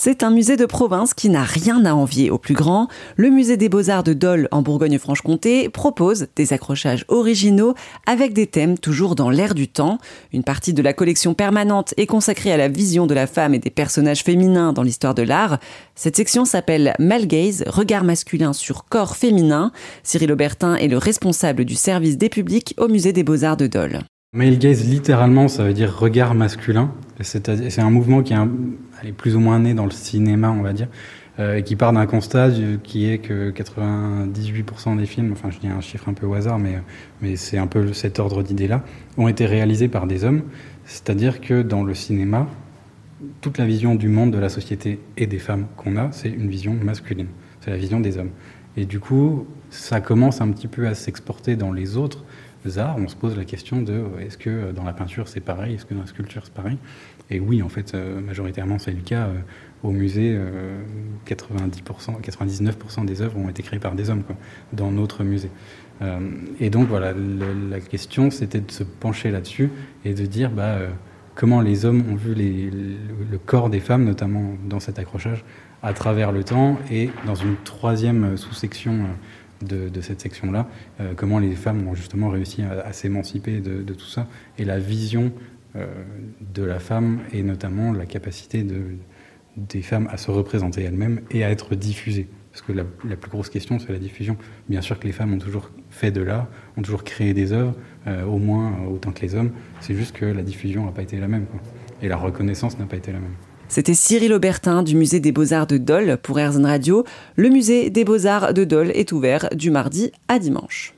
C'est un musée de province qui n'a rien à envier au plus grand. Le musée des beaux-arts de Dole en Bourgogne-Franche-Comté propose des accrochages originaux avec des thèmes toujours dans l'air du temps. Une partie de la collection permanente est consacrée à la vision de la femme et des personnages féminins dans l'histoire de l'art. Cette section s'appelle Malgaze, regard masculin sur corps féminin. Cyril Aubertin est le responsable du service des publics au musée des beaux-arts de Dole. Male gaze, littéralement, ça veut dire regard masculin. C'est un mouvement qui est, plus ou moins né dans le cinéma, on va dire, euh, et qui part d'un constat qui est que 98% des films, enfin je dis un chiffre un peu au hasard, mais, mais c'est un peu cet ordre d'idées-là, ont été réalisés par des hommes. C'est-à-dire que dans le cinéma, toute la vision du monde, de la société et des femmes qu'on a, c'est une vision masculine. C'est la vision des hommes. Et du coup, ça commence un petit peu à s'exporter dans les autres on se pose la question de est-ce que dans la peinture c'est pareil, est-ce que dans la sculpture c'est pareil? Et oui, en fait, euh, majoritairement c'est le cas. Euh, au musée, 90%, 99% des œuvres ont été créées par des hommes dans notre musée. Euh, et donc voilà, la question c'était de se pencher là-dessus et de dire bah, comment les hommes ont vu le corps des femmes, notamment dans cet accrochage, à travers le temps et dans une troisième sous-section de, cette section-là, euh, comment les femmes ont justement réussi à, s'émanciper de, tout ça, et la vision euh, de la femme, et notamment la capacité de, des femmes à se représenter elles-mêmes et à être diffusées. Parce que la, plus grosse question, c'est la diffusion. Bien sûr que les femmes ont toujours fait de l'art, ont toujours créé des œuvres, euh, au moins autant que les hommes. C'est juste que la diffusion n'a pas été la même. Et la reconnaissance n'a pas été la même. C'était Cyril Aubertin du musée des Beaux-Arts de Dole pour Airzone Radio. Le musée des Beaux-Arts de Dole est ouvert du mardi à dimanche.